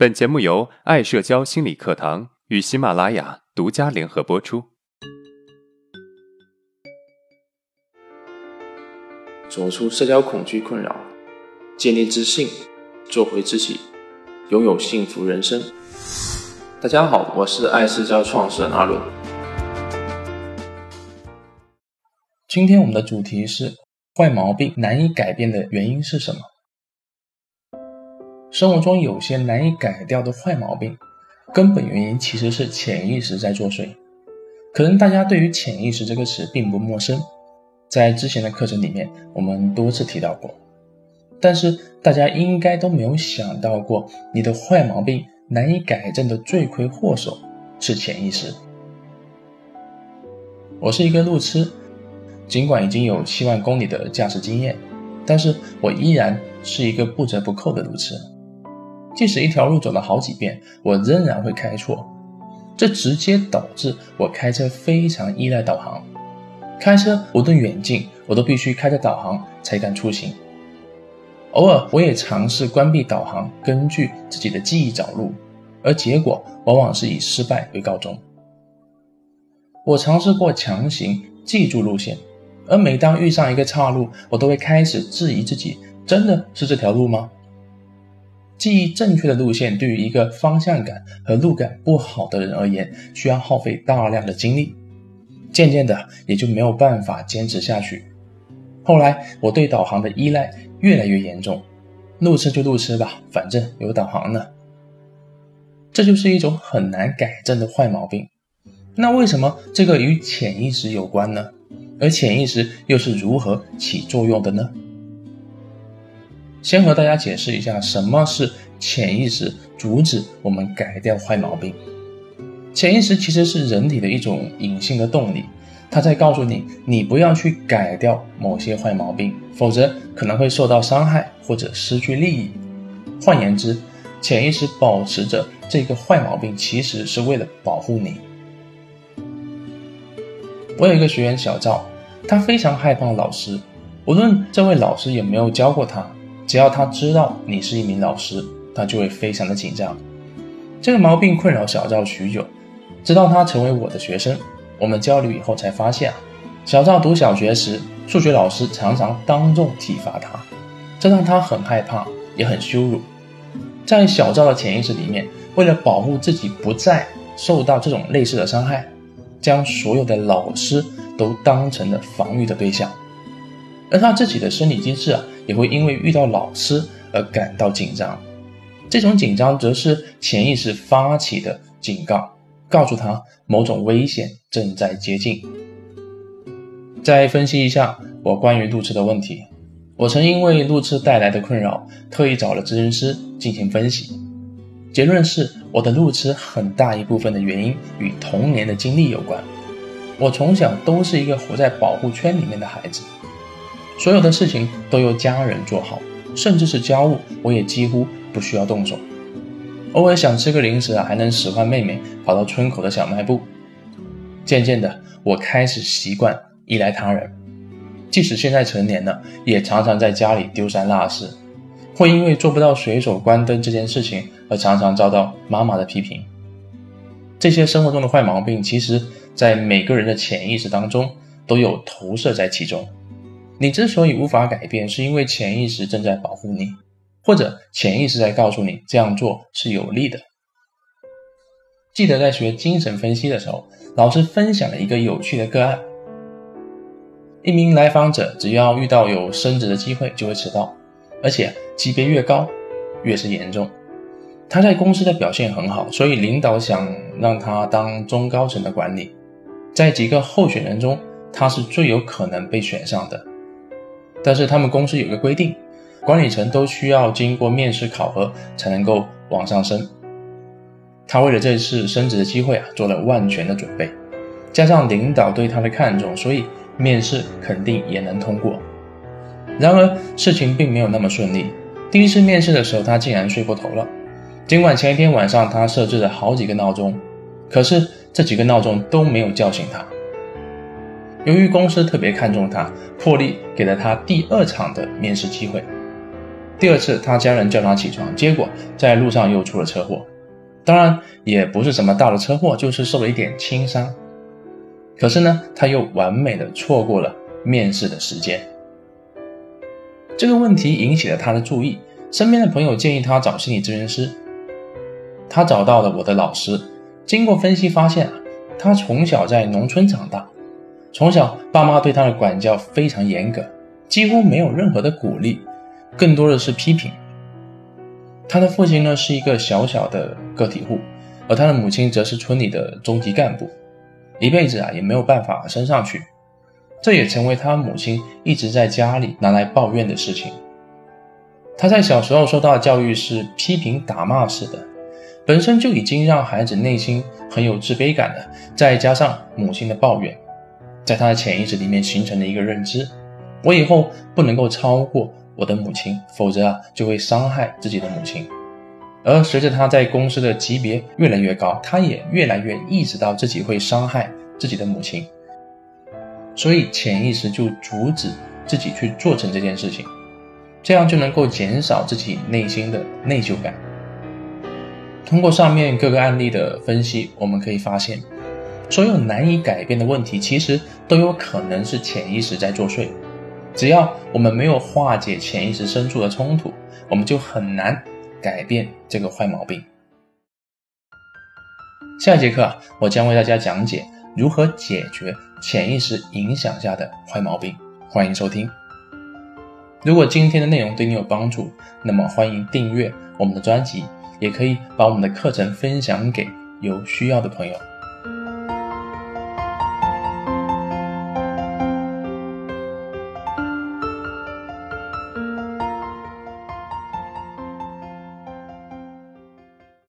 本节目由爱社交心理课堂与喜马拉雅独家联合播出。走出社交恐惧困扰，建立自信，做回自己，拥有幸福人生。大家好，我是爱社交创始人阿伦。今天我们的主题是：坏毛病难以改变的原因是什么？生活中有些难以改掉的坏毛病，根本原因其实是潜意识在作祟。可能大家对于潜意识这个词并不陌生，在之前的课程里面我们多次提到过。但是大家应该都没有想到过，你的坏毛病难以改正的罪魁祸首是潜意识。我是一个路痴，尽管已经有七万公里的驾驶经验，但是我依然是一个不折不扣的路痴。即使一条路走了好几遍，我仍然会开错，这直接导致我开车非常依赖导航。开车无论远近，我都必须开着导航才敢出行。偶尔我也尝试关闭导航，根据自己的记忆找路，而结果往往是以失败为告终。我尝试过强行记住路线，而每当遇上一个岔路，我都会开始质疑自己：真的是这条路吗？记忆正确的路线，对于一个方向感和路感不好的人而言，需要耗费大量的精力。渐渐的，也就没有办法坚持下去。后来，我对导航的依赖越来越严重。路痴就路痴吧，反正有导航呢。这就是一种很难改正的坏毛病。那为什么这个与潜意识有关呢？而潜意识又是如何起作用的呢？先和大家解释一下什么是潜意识，阻止我们改掉坏毛病。潜意识其实是人体的一种隐性的动力，它在告诉你，你不要去改掉某些坏毛病，否则可能会受到伤害或者失去利益。换言之，潜意识保持着这个坏毛病，其实是为了保护你。我有一个学员小赵，他非常害怕老师，无论这位老师有没有教过他。只要他知道你是一名老师，他就会非常的紧张。这个毛病困扰小赵许久，直到他成为我的学生，我们交流以后才发现啊，小赵读小学时，数学老师常常当众体罚他，这让他很害怕，也很羞辱。在小赵的潜意识里面，为了保护自己不再受到这种类似的伤害，将所有的老师都当成了防御的对象。而他自己的生理机制啊，也会因为遇到老师而感到紧张。这种紧张则是潜意识发起的警告，告诉他某种危险正在接近。再分析一下我关于路痴的问题，我曾因为路痴带来的困扰，特意找了咨询师进行分析。结论是，我的路痴很大一部分的原因与童年的经历有关。我从小都是一个活在保护圈里面的孩子。所有的事情都由家人做好，甚至是家务，我也几乎不需要动手。偶尔想吃个零食啊，还能使唤妹妹跑到村口的小卖部。渐渐的，我开始习惯依赖他人，即使现在成年了，也常常在家里丢三落四，会因为做不到随手关灯这件事情而常常遭到妈妈的批评。这些生活中的坏毛病，其实在每个人的潜意识当中都有投射在其中。你之所以无法改变，是因为潜意识正在保护你，或者潜意识在告诉你这样做是有利的。记得在学精神分析的时候，老师分享了一个有趣的个案：一名来访者只要遇到有升职的机会就会迟到，而且级别越高越是严重。他在公司的表现很好，所以领导想让他当中高层的管理，在几个候选人中，他是最有可能被选上的。但是他们公司有个规定，管理层都需要经过面试考核才能够往上升。他为了这次升职的机会啊，做了万全的准备，加上领导对他的看重，所以面试肯定也能通过。然而事情并没有那么顺利。第一次面试的时候，他竟然睡过头了。尽管前一天晚上他设置了好几个闹钟，可是这几个闹钟都没有叫醒他。由于公司特别看重他，破例给了他第二场的面试机会。第二次，他家人叫他起床，结果在路上又出了车祸。当然，也不是什么大的车祸，就是受了一点轻伤。可是呢，他又完美的错过了面试的时间。这个问题引起了他的注意，身边的朋友建议他找心理咨询师。他找到了我的老师，经过分析发现，他从小在农村长大，从小爸妈对他的管教非常严格，几乎没有任何的鼓励。更多的是批评。他的父亲呢是一个小小的个体户，而他的母亲则是村里的中级干部，一辈子啊也没有办法升上去，这也成为他母亲一直在家里拿来抱怨的事情。他在小时候受到的教育是批评打骂式的，本身就已经让孩子内心很有自卑感了，再加上母亲的抱怨，在他的潜意识里面形成了一个认知：我以后不能够超过。我的母亲，否则啊就会伤害自己的母亲。而随着他在公司的级别越来越高，他也越来越意识到自己会伤害自己的母亲，所以潜意识就阻止自己去做成这件事情，这样就能够减少自己内心的内疚感。通过上面各个案例的分析，我们可以发现，所有难以改变的问题，其实都有可能是潜意识在作祟。只要我们没有化解潜意识深处的冲突，我们就很难改变这个坏毛病。下一节课，我将为大家讲解如何解决潜意识影响下的坏毛病。欢迎收听。如果今天的内容对你有帮助，那么欢迎订阅我们的专辑，也可以把我们的课程分享给有需要的朋友。